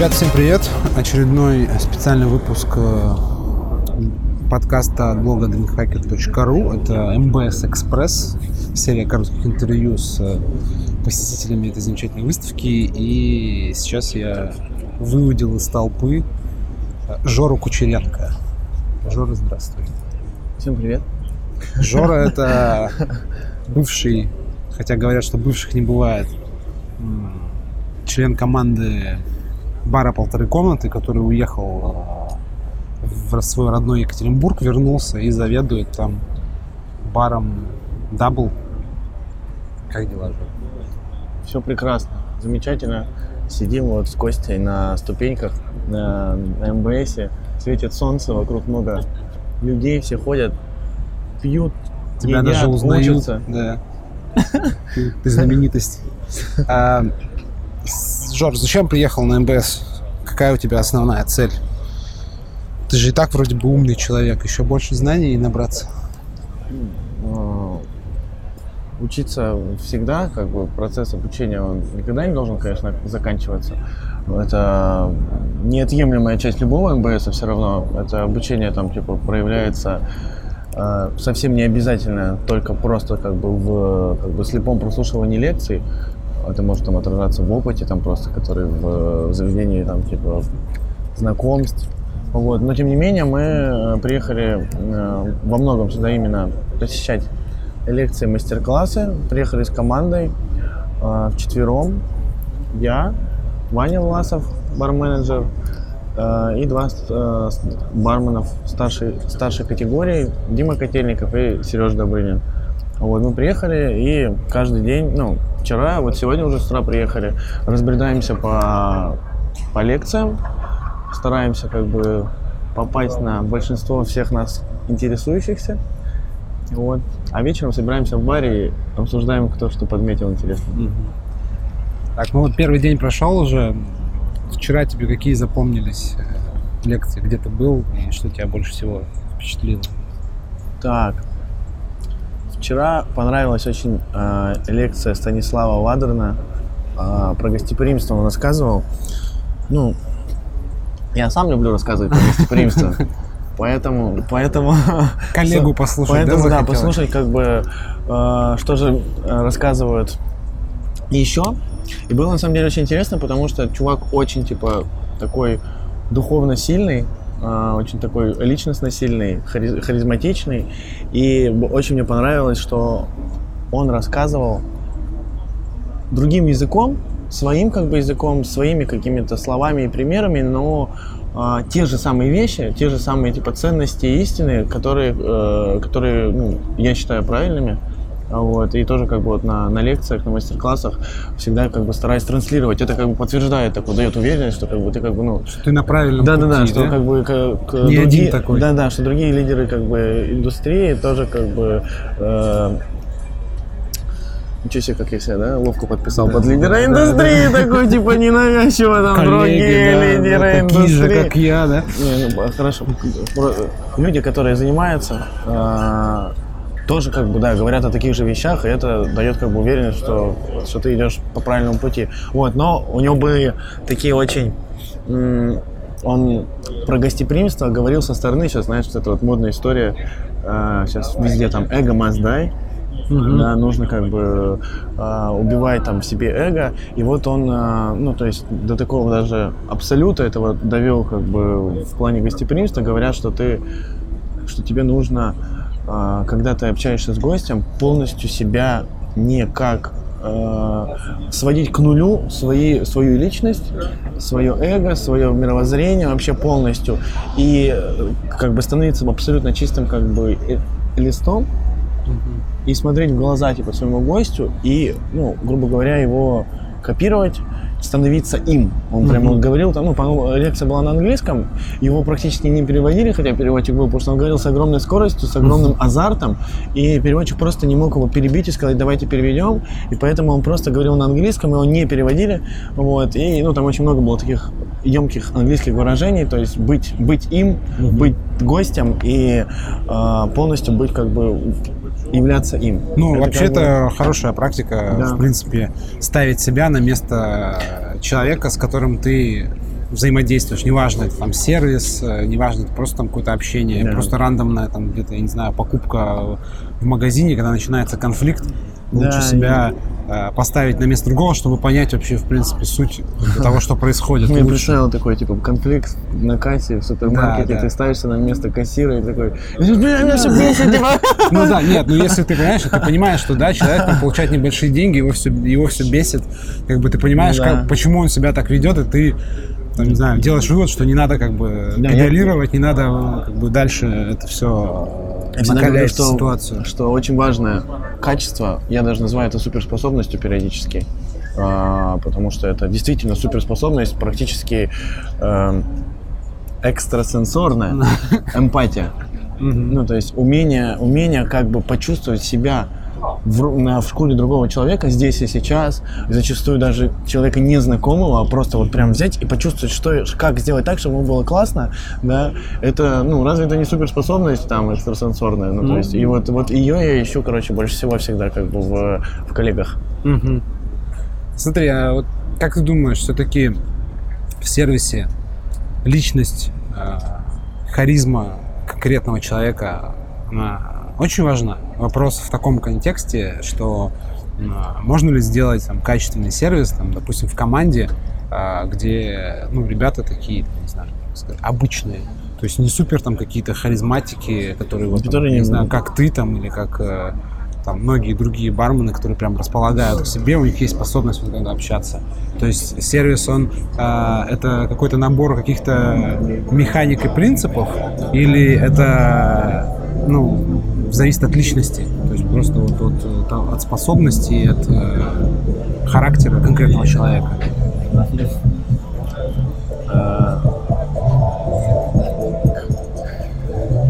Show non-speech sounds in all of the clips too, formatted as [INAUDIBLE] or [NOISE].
Ребята, всем привет! Очередной специальный выпуск э, подкаста от блога drinkhacker.ru. Это MBS Express, серия коротких интервью с э, посетителями этой замечательной выставки. И сейчас я выудил из толпы э, Жору Кучеренко. Жора, здравствуй. Всем привет. Жора — [LAUGHS] это бывший, хотя говорят, что бывших не бывает, член команды бара «Полторы комнаты», который уехал э, в свой родной Екатеринбург, вернулся и заведует там баром «Дабл». Как дела, Жора? Все прекрасно, замечательно. Сидим вот с Костей на ступеньках на, на МБСе, светит солнце, вокруг много людей, все ходят, пьют, Тебя едят, даже узнают. учатся. Да. Ты, знаменитость. [LAUGHS] А, Жор, зачем приехал на МБС? Какая у тебя основная цель? Ты же и так вроде бы умный человек. Еще больше знаний набраться. Э, Учиться всегда, как бы процесс обучения, он никогда не должен, конечно, заканчиваться. Это неотъемлемая часть любого МБС, все равно. Это обучение там типа проявляется э, совсем не обязательно только просто как бы в как бы слепом прослушивании лекций. Это может там отражаться в опыте, там просто, который в, в заведении там типа знакомств. Вот. Но тем не менее мы э, приехали э, во многом сюда именно посещать лекции, мастер-классы. Приехали с командой э, вчетвером. Я, Ваня Власов, бар-менеджер, э, и два барменов старшей, старшей категории, Дима Котельников и Сережа Добрынин. Вот, мы приехали и каждый день, ну, вчера, вот сегодня уже с утра приехали, разбредаемся по, по лекциям, стараемся как бы попасть на большинство всех нас интересующихся. Вот. А вечером собираемся в баре и обсуждаем, кто что подметил интересно. Так, ну вот первый день прошел уже. Вчера тебе какие запомнились э, лекции? Где ты был и что тебя больше всего впечатлило? Так. Вчера понравилась очень э, лекция Станислава Вадерна э, про гостеприимство. Он рассказывал. Ну, я сам люблю рассказывать про гостеприимство. [LAUGHS] Поэтому, поэтому... [LAUGHS] Коллегу [LAUGHS] послушать, Поэтому, да, да, послушать, как бы, э, что же рассказывают еще. И было, на самом деле, очень интересно, потому что чувак очень, типа, такой духовно сильный, очень такой личностно сильный, хари- харизматичный. И очень мне понравилось, что он рассказывал другим языком, своим как бы языком, своими какими-то словами и примерами, но а, те же самые вещи, те же самые типа ценности и истины, которые, э, которые ну, я считаю правильными. Вот, и тоже как бы вот на, на лекциях, на мастер-классах всегда как бы стараюсь транслировать. Это как бы подтверждает, такой, дает уверенность, что как бы ты как бы, ну, Ты на правильном да, да, да, пути, что как бы как, Не один такой. Да, да, что другие лидеры как бы индустрии тоже как бы э, Ничего себе, как я себя, да, ловко подписал Да, под лидера да, индустрии, такой, типа, ненавязчиво, там, другие Коллеги, да, лидеры да, такие же, индустрии. как я, да? Не, ну, хорошо. Люди, которые занимаются, э, тоже как бы, да, говорят о таких же вещах, и это дает как бы уверенность, что, что ты идешь по правильному пути. Вот, но у него были такие очень... Он про гостеприимство говорил со стороны, сейчас, знаешь, вот эта вот модная история, э, сейчас везде там эго must die, да, нужно как бы а, убивать там в себе эго. И вот он, а, ну, то есть до такого даже абсолюта этого довел как бы в плане гостеприимства, говорят, что ты, что тебе нужно, когда ты общаешься с гостем, полностью себя не как а, сводить к нулю свои, свою личность, свое эго, свое мировоззрение вообще полностью. И э, как бы становиться абсолютно чистым как бы э, листом, и смотреть в глаза типа своему гостю и, ну, грубо говоря, его копировать, становиться им. Он прямо Мгм. говорил, там, ну, лекция была на английском, его практически не переводили, хотя переводчик был, потому что он говорил с огромной скоростью, с огромным азартом, и переводчик просто не мог его перебить и сказать, давайте переведем, и поэтому он просто говорил на английском, его не переводили, вот, и, ну, там очень много было таких емких английских выражений, то есть быть, быть им, быть гостем и э, полностью быть как бы являться им. Ну, Это вообще как бы- это хорошая практика, Да. в принципе, ставить себя на место человека, с которым ты взаимодействуешь, неважно, это там сервис, э, неважно, это просто там какое-то общение, Да. просто рандомная там где-то, я не знаю, покупка в магазине, когда начинается конфликт, лучше Да, себя поставить на место другого, чтобы понять вообще, в принципе, суть того, что происходит. Ну, я лучше. представил такой, типа, конфликт на кассе в супермаркете, ты ставишься на место кассира и такой, «Бля, меня все бесит, типа». [LAUGHS] Ну да, нет, ну если ты понимаешь, ты понимаешь, что да, человек получает небольшие деньги, его все, его все бесит, как бы ты понимаешь, как, почему он себя так ведет, и ты там, не знаю, делаешь вывод, что не надо как бы Да, я- педалировать, не надо как бы дальше это все говорю, накалять что, ситуацию. что очень важное качество, я даже называю это суперспособностью периодически, а, потому что это действительно суперспособность, практически эм, экстрасенсорная эмпатия. Ну, то есть умение, умение как бы почувствовать себя в, в шкуре другого человека здесь и сейчас, зачастую даже человека незнакомого, а просто вот прям взять и почувствовать, что, как сделать так, чтобы ему было классно, да, это, ну, разве это не суперспособность там экстрасенсорная, ну, то есть, и вот, вот ее я ищу, короче, больше всего всегда как бы в, в коллегах. Мгм. Смотри, а вот как ты думаешь, все-таки в сервисе личность, э, харизма конкретного человека, она очень важна? Вопрос в таком контексте, что можно ли сделать там, качественный сервис, там, допустим, в команде, э, где ну, ребята такие, не знаю, сказать, обычные, то есть не супер там какие-то харизматики, которые, вот, там, не, не- знаю, как ты там или как э, там многие другие бармены, которые прям располагают к себе, у них есть способность вот когда общаться. То есть сервис, он э, это какой-то набор каких-то механик и принципов, или это ну зависит от личности, то есть просто вот от, от- от способностей, от э, характера конкретного человека.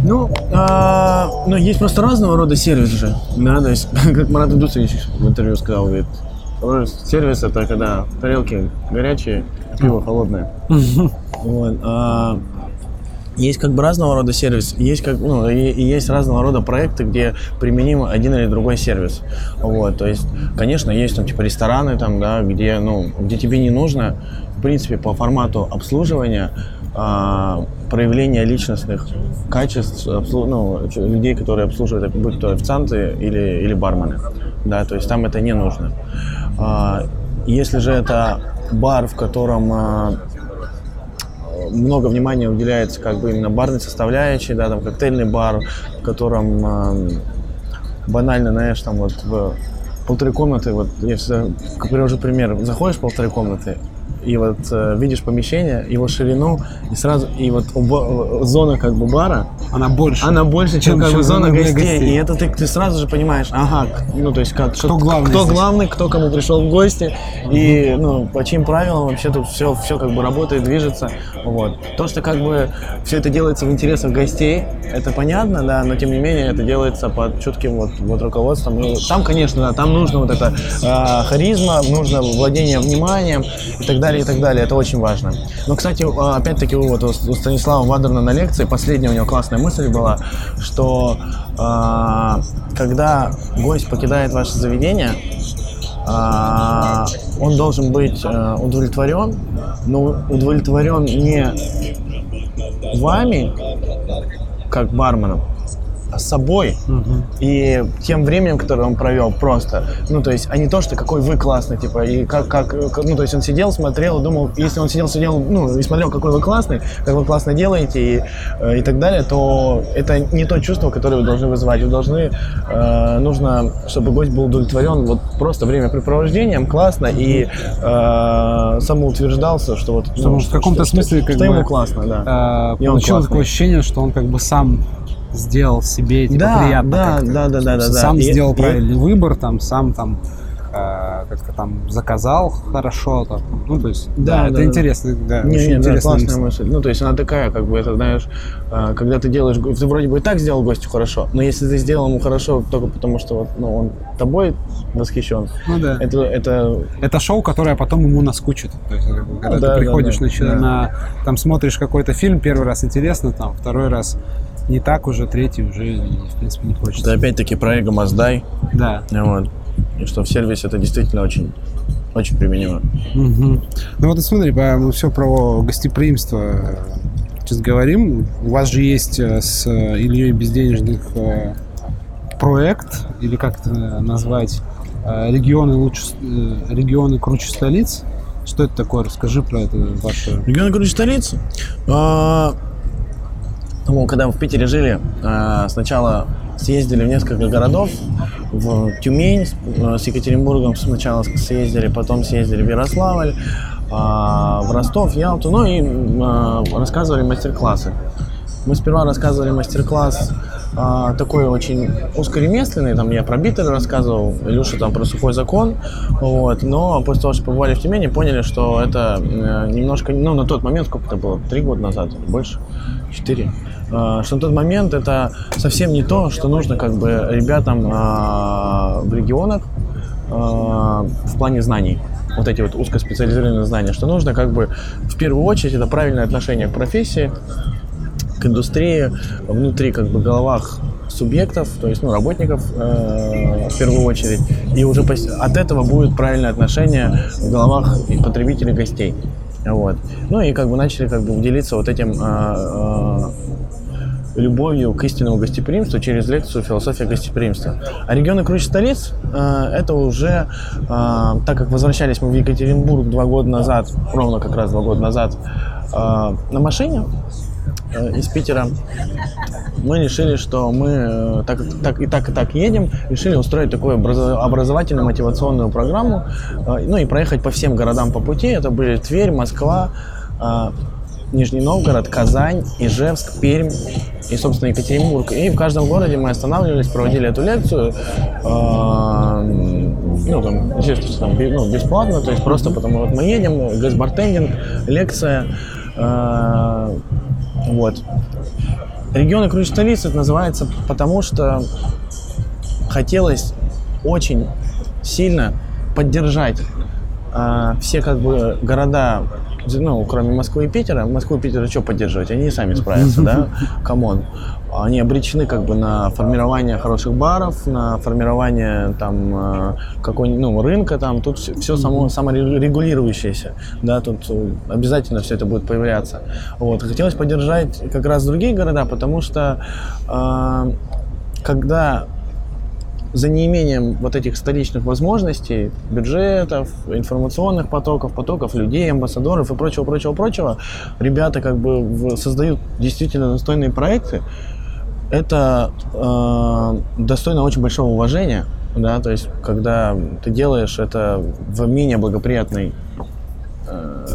Ну, а, ну, есть просто разного рода сервис же. Да, то есть, [LAUGHS] как Марат Идусович в интервью сказал, говорит, «Ой, сервис это когда тарелки горячие, а пиво холодное. Вот, а, есть как бы разного рода сервис, есть как, ну, и, и есть разного рода проекты, где применим один или другой сервис. Вот, то есть, конечно, есть там типа рестораны там, да, где, ну, где тебе не нужно, в принципе, по формату обслуживания а, проявление личностных качеств обслу- ну, людей, которые обслуживают, будь то официанты или, или бармены. Да, то есть там это не нужно. А, если же это бар, в котором а, много внимания уделяется как бы именно барной составляющей, да, там коктейльный бар, в котором эм, банально, знаешь, там вот в полторы комнаты, вот я всегда привожу пример, заходишь в полторы комнаты, и вот э, видишь помещение, его ширину, и сразу, и вот уба- зона как бы бара, Она больше. она больше, чем, Чем- как бы зона гостей. гостей. И это ты, ты сразу же понимаешь, ага, ну то есть как, что- главный кто здесь? главный, кто кому пришел в гости, и ну по чьим правилам вообще тут все, все как бы работает, движется. Вот. То, что как бы все это делается в интересах гостей, это понятно, да, но тем не менее это делается под чутким вот, вот руководством. И там, конечно, да, там нужно вот это а, харизма, нужно владение вниманием и так далее, и так далее. Это очень важно. Но, кстати, а, опять-таки, вот у Станислава Вадерна на лекции последняя у него классная мысль была, что а, когда гость покидает ваше заведение, а, он должен быть а, удовлетворен, но удовлетворен не вами, как барменом, собой Мгм. и тем временем, которое он провел просто. Ну, то есть, а не то, что какой вы классный, типа, и как, как, ну, то есть он сидел, смотрел, думал, если он сидел, сидел, ну, и смотрел, какой вы классный, как вы классно делаете и, э, и так далее, то это не то чувство, которое вы должны вызывать. Вы должны, э, нужно, чтобы гость был удовлетворен вот просто времяпрепровождением классно и э, самоутверждался, что вот... Что, ну, в каком-то смысле, что, как что бы, ему классно, да. э, И он получил классный. такое ощущение, что он как бы сам сделал себе типа, Да, приятно да, как-то. да, да, да, да, да. Сам И- сделал и- правильный выбор, там, сам там э, как-то там заказал хорошо, там, ну то есть, Да, да, да, это да. интересно, да, Не, очень не, да, интересная классная мысль. мысль. Ну, то есть она такая, как бы, это, знаешь, э, когда ты делаешь, ты вроде бы и так сделал гостю хорошо, но если ты сделал ему хорошо только потому, что вот, ну, он тобой восхищен, Ну да. это, это, Это шоу, которое потом ему наскучит. То есть, когда да, ты да, приходишь да, на, чё- да. на- там смотришь какой-то фильм, первый раз интересно, там второй раз не так уже, третий уже, в принципе, не хочется. это опять-таки про эго Маздай, Да. вот, и что в сервисе это действительно очень очень применимо. Угу. Ну вот смотри, мы все про гостеприимство сейчас говорим. У вас же есть э, с Ильей Безденежных э, проект, или как это назвать, э, регионы лучше, регионы круче столиц. Что это такое? Расскажи про это ваше. Регионы круче столиц? А, ну, когда мы в Питере жили, а, сначала съездили в несколько городов, в Тюмень с Екатеринбургом сначала съездили, потом съездили в Ярославль, а, в Ростов, Ялту, ну и а, рассказывали мастер-классы. Мы сперва рассказывали мастер-класс а, такой очень узкоремесленный, там я про битеры рассказывал, Илюша там про сухой закон, вот, но после того, что побывали в Тюмени, поняли, что это э, немножко, ну на тот момент, сколько это было, три года назад, больше, четыре, что на тот момент это совсем не то, что нужно как бы ребятам в регионах в плане знаний вот эти вот узкоспециализированные знания, что нужно как бы в первую очередь это правильное отношение к профессии, к индустрии, внутри как бы головах субъектов, то есть ну, работников э, в первую очередь, и уже от этого будет правильное отношение в головах потребителей, гостей. Вот. Ну и как бы начали как бы делиться вот этим э, э, любовью к истинному гостеприимству через лекцию «Философия гостеприимства». А регионы круче столиц э, – это уже, э, так как возвращались мы в Екатеринбург два года назад, ровно как раз два года назад, э, на машине из Питера, мы решили, что мы так, так и так и так едем, решили устроить такую образовательную мотивационную программу, ну и проехать по всем городам по пути. Это были Тверь, Москва, Нижний Новгород, Казань, Ижевск, Пермь и, собственно, Екатеринбург. И в каждом городе мы останавливались, проводили эту лекцию. Э, ну, там, естественно, там, ну, бесплатно, то есть просто потому вот мы едем, газбартендинг, лекция. Вот. Регионы круче столицы это называется потому, что хотелось очень сильно поддержать э, все как бы города ну, кроме Москвы и Питера, Москву и Питера что поддерживать? Они сами справятся, [LAUGHS] да? Come on. Они обречены как бы на формирование хороших баров, на формирование там э, какой-нибудь ну, рынка там. Тут все, все само, саморегулирующееся, да, тут обязательно все это будет появляться. Вот. Хотелось поддержать как раз другие города, потому что э, когда за неимением вот этих столичных возможностей, бюджетов, информационных потоков, потоков людей, амбассадоров и прочего, прочего, прочего, ребята как бы создают действительно достойные проекты. Это э, достойно очень большого уважения, да, то есть когда ты делаешь это в менее благоприятной э,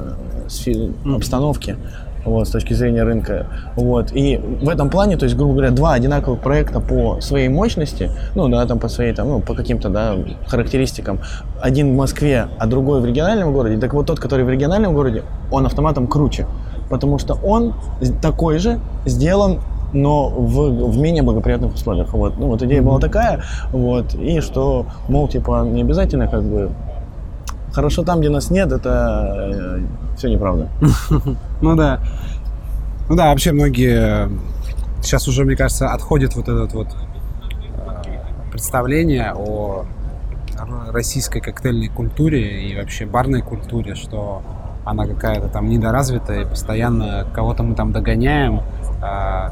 обстановке, вот, с точки зрения рынка. Вот. И в этом плане, то есть, грубо говоря, два одинаковых проекта по своей мощности, ну, да, там по своей, там, ну, по каким-то, да, характеристикам. Один в Москве, а другой в региональном городе. Так вот, тот, который в региональном городе, он автоматом круче. Потому что он такой же сделан но в, в менее благоприятных условиях. Вот. Ну, вот идея была такая, вот, и что, мол, типа, не обязательно как бы хорошо там, где нас нет, это э, все неправда. [LAUGHS] Ну да. Ну да, вообще многие сейчас уже, мне кажется, отходит вот этот вот э, представление о российской коктейльной культуре и вообще барной культуре, что она какая-то там недоразвитая, постоянно кого-то мы там догоняем,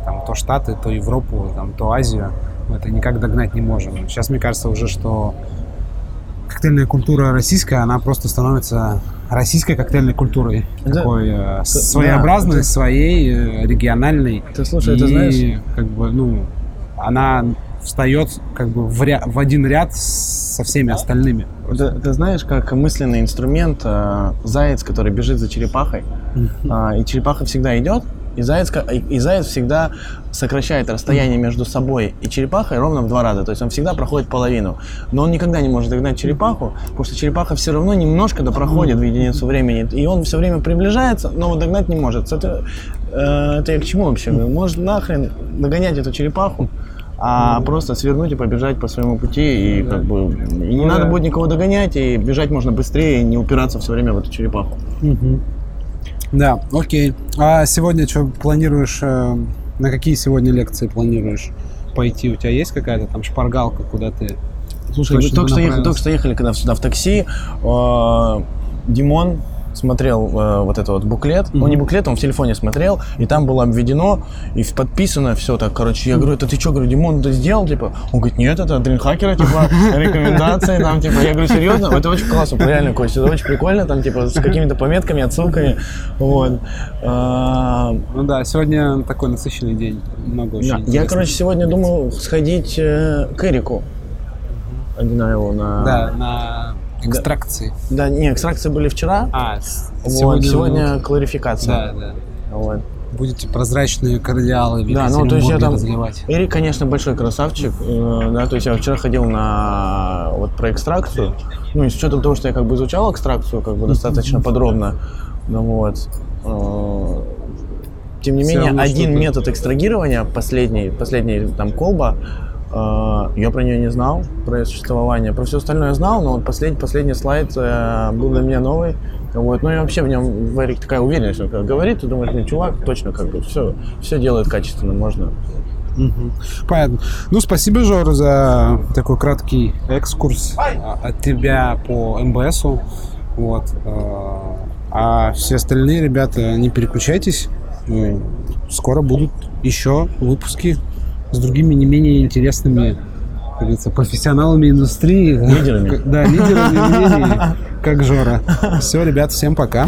там то Штаты, то Европу, там, то Азию. Мы это никак догнать не можем. Сейчас мне кажется уже, что коктейльная культура российская, она просто становится российской коктейльной культурой. Да. Такой э, своеобразной, да, своей, э, региональной. Ты слушай, и, ты знаешь... как бы, ну, она встает как бы в, ря- в один ряд со всеми остальными. Ты, ты знаешь, как мысленный инструмент э, заяц, который бежит за черепахой, э, и черепаха всегда идет, и заяц, и заяц всегда сокращает расстояние между собой и черепахой ровно в два раза. То есть он всегда проходит половину. Но он никогда не может догнать черепаху, потому что черепаха все равно немножко да проходит в единицу времени. И он все время приближается, но догнать не может. Это, э, это я к чему вообще? Может нахрен догонять эту черепаху, а просто свернуть и побежать по своему пути, и как бы и не надо будет никого догонять, и бежать можно быстрее, и не упираться все время в эту черепаху. Да, окей. А сегодня что планируешь, э, на какие сегодня лекции планируешь пойти? У тебя есть какая-то там шпаргалка, куда ты Слушай, только что, ехали, только что ехали когда сюда в такси, э, Димон смотрел э, вот этот вот буклет, ну не буклет, он в телефоне смотрел, и там было обведено и подписано все так, короче, я говорю, это ты что, говорю, Димон ты сделал, типа, он говорит, нет, это Дринхакера, типа, рекомендации, там, типа, я говорю, серьезно, это очень классно, реально, Костя, это очень прикольно, там, типа, с какими-то пометками, отсылками, вот. А, Ну да, сегодня такой насыщенный день. Много очень Я, короче, сегодня думал сходить э, к Эрику, Одинаеву на... Да, на экстракции. Да, не, экстракции были вчера. А, вот, сегодня, ну, кларификация. Да, да. Вот. Будете прозрачные кардиалы Да, ну то есть я там... разливать. Эрик, конечно, большой красавчик. э, да, то есть я вчера ходил на вот про экстракцию. Ну и с учетом того, что я как бы изучал экстракцию как бы достаточно подробно. Ну вот. э, Тем не Всё менее, равно один метод экстрагирования, последний, последний там колба, я про нее не знал, про ее существование. Про все остальное я знал, но вот последний, последний слайд э, был для меня новый. Вот. Ну и вообще в нем Варик такая уверенность, он как говорит, ты думаешь, блин, чувак точно как бы все, все делает качественно, можно. Мгм. Понятно. Ну, спасибо, Жор, за такой краткий экскурс а, от тебя по МБСу. Вот. э, А все остальные ребята, не переключайтесь. Э, Скоро будут еще выпуски с другими не менее интересными как говорится, профессионалами индустрии. Лидерами. Да, лидерами [LAUGHS] мнений, как Жора. Все, ребят, всем пока.